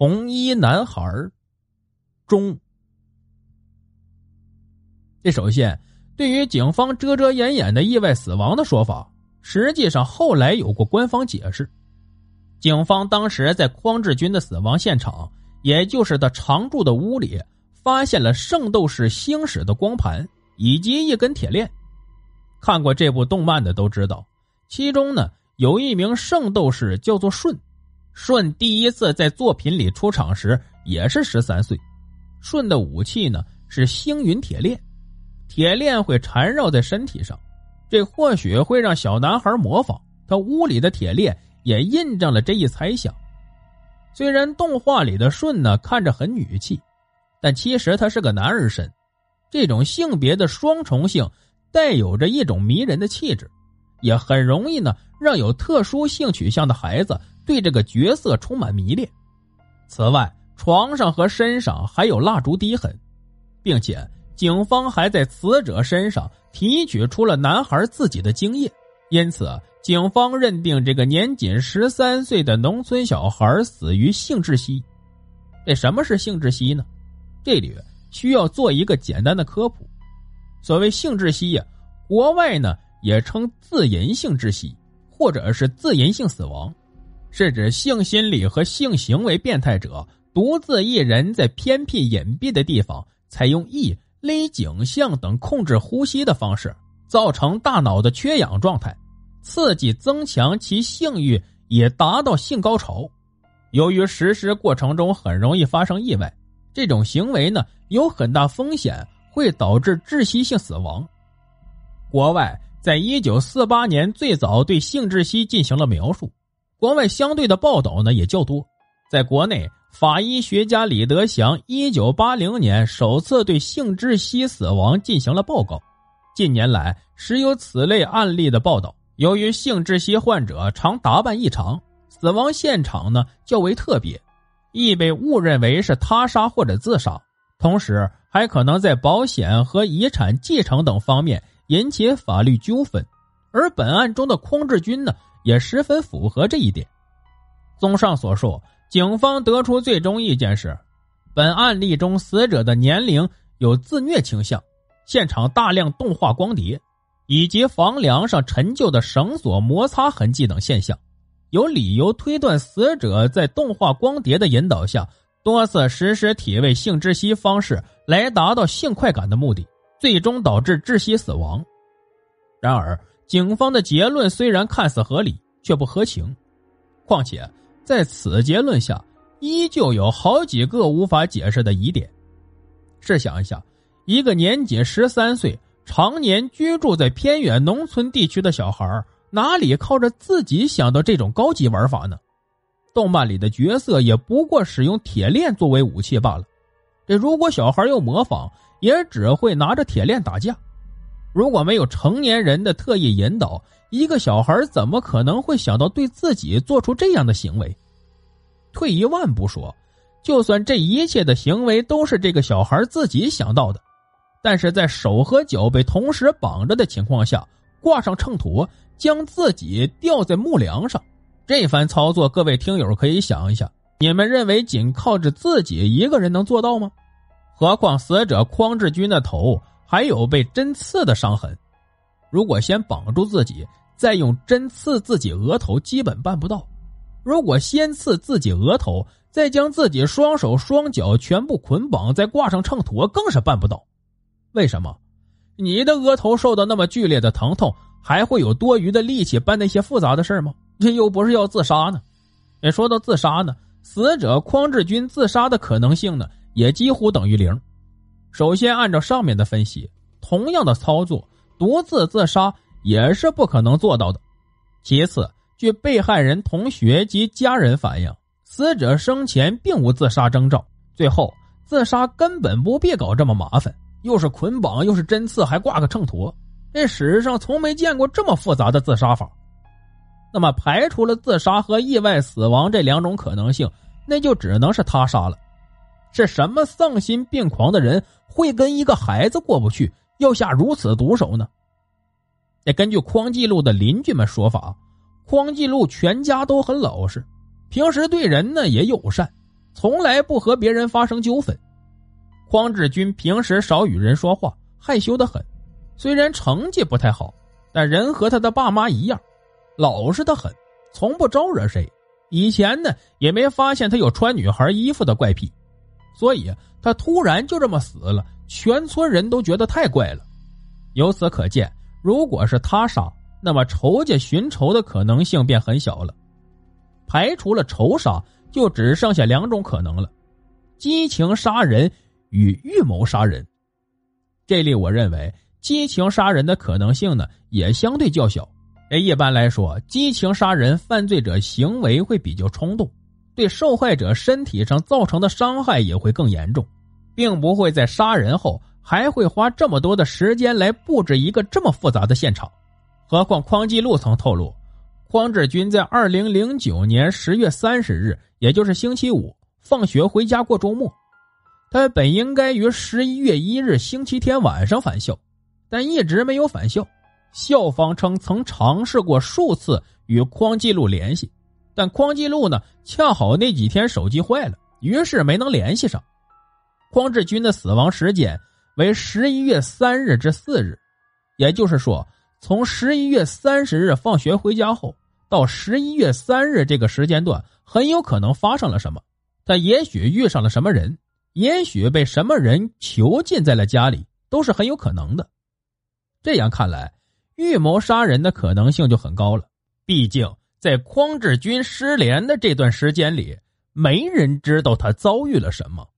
红衣男孩中。这首先，对于警方遮遮掩掩的意外死亡的说法，实际上后来有过官方解释。警方当时在匡志军的死亡现场，也就是他常住的屋里，发现了《圣斗士星矢》的光盘以及一根铁链。看过这部动漫的都知道，其中呢有一名圣斗士叫做舜。舜第一次在作品里出场时也是十三岁。舜的武器呢是星云铁链，铁链会缠绕在身体上，这或许会让小男孩模仿。他屋里的铁链。也印证了这一猜想。虽然动画里的舜呢看着很女气，但其实他是个男儿身。这种性别的双重性带有着一种迷人的气质，也很容易呢让有特殊性取向的孩子对这个角色充满迷恋。此外，床上和身上还有蜡烛滴痕，并且警方还在死者身上提取出了男孩自己的精液，因此。警方认定这个年仅十三岁的农村小孩死于性窒息。这什么是性窒息呢？这里需要做一个简单的科普。所谓性窒息呀，国外呢也称自淫性窒息，或者是自淫性死亡，是指性心理和性行为变态者独自一人在偏僻隐蔽的地方，采用意勒、颈项等控制呼吸的方式，造成大脑的缺氧状态。刺激增强其性欲，也达到性高潮。由于实施过程中很容易发生意外，这种行为呢有很大风险，会导致窒息性死亡。国外在一九四八年最早对性窒息进行了描述，国外相对的报道呢也较多。在国内，法医学家李德祥一九八零年首次对性窒息死亡进行了报告。近年来时有此类案例的报道。由于性窒息患者常打扮异常，死亡现场呢较为特别，易被误认为是他杀或者自杀，同时还可能在保险和遗产继承等方面引起法律纠纷。而本案中的匡志军呢，也十分符合这一点。综上所述，警方得出最终意见是：本案例中死者的年龄有自虐倾向，现场大量动画光碟。以及房梁上陈旧的绳索摩擦痕迹等现象，有理由推断死者在动画光碟的引导下，多次实施体位性窒息方式来达到性快感的目的，最终导致窒息死亡。然而，警方的结论虽然看似合理，却不合情。况且，在此结论下，依旧有好几个无法解释的疑点。试想一下，一个年仅十三岁。常年居住在偏远农村地区的小孩，哪里靠着自己想到这种高级玩法呢？动漫里的角色也不过使用铁链作为武器罢了。这如果小孩又模仿，也只会拿着铁链打架。如果没有成年人的特意引导，一个小孩怎么可能会想到对自己做出这样的行为？退一万步说，就算这一切的行为都是这个小孩自己想到的。但是在手和脚被同时绑着的情况下，挂上秤砣，将自己吊在木梁上，这番操作，各位听友可以想一下，你们认为仅靠着自己一个人能做到吗？何况死者匡志军的头还有被针刺的伤痕，如果先绑住自己，再用针刺自己额头，基本办不到；如果先刺自己额头，再将自己双手双脚全部捆绑，再挂上秤砣，更是办不到。为什么？你的额头受到那么剧烈的疼痛，还会有多余的力气办那些复杂的事吗？这又不是要自杀呢。也说到自杀呢，死者匡志军自杀的可能性呢，也几乎等于零。首先，按照上面的分析，同样的操作，独自自杀也是不可能做到的。其次，据被害人同学及家人反映，死者生前并无自杀征兆。最后，自杀根本不必搞这么麻烦。又是捆绑，又是针刺，还挂个秤砣，这史上从没见过这么复杂的自杀法。那么，排除了自杀和意外死亡这两种可能性，那就只能是他杀了。是什么丧心病狂的人会跟一个孩子过不去，要下如此毒手呢？那根据匡继禄的邻居们说法，匡继禄全家都很老实，平时对人呢也友善。从来不和别人发生纠纷。匡志军平时少与人说话，害羞的很。虽然成绩不太好，但人和他的爸妈一样，老实的很，从不招惹谁。以前呢，也没发现他有穿女孩衣服的怪癖，所以他突然就这么死了，全村人都觉得太怪了。由此可见，如果是他杀，那么仇家寻仇的可能性便很小了。排除了仇杀，就只剩下两种可能了：激情杀人与预谋杀人。这里我认为，激情杀人的可能性呢，也相对较小。哎一般来说，激情杀人犯罪者行为会比较冲动，对受害者身体上造成的伤害也会更严重，并不会在杀人后还会花这么多的时间来布置一个这么复杂的现场。何况匡继禄曾透露，匡志军在二零零九年十月三十日，也就是星期五，放学回家过周末，他本应该于十一月一日星期天晚上返校，但一直没有返校。校方称曾尝试过数次与匡继禄联系，但匡继禄呢恰好那几天手机坏了，于是没能联系上。匡志军的死亡时间为十一月三日至四日，也就是说，从十一月三十日放学回家后到十一月三日这个时间段，很有可能发生了什么。他也许遇上了什么人，也许被什么人囚禁在了家里，都是很有可能的。这样看来。预谋杀人的可能性就很高了，毕竟在匡志军失联的这段时间里，没人知道他遭遇了什么。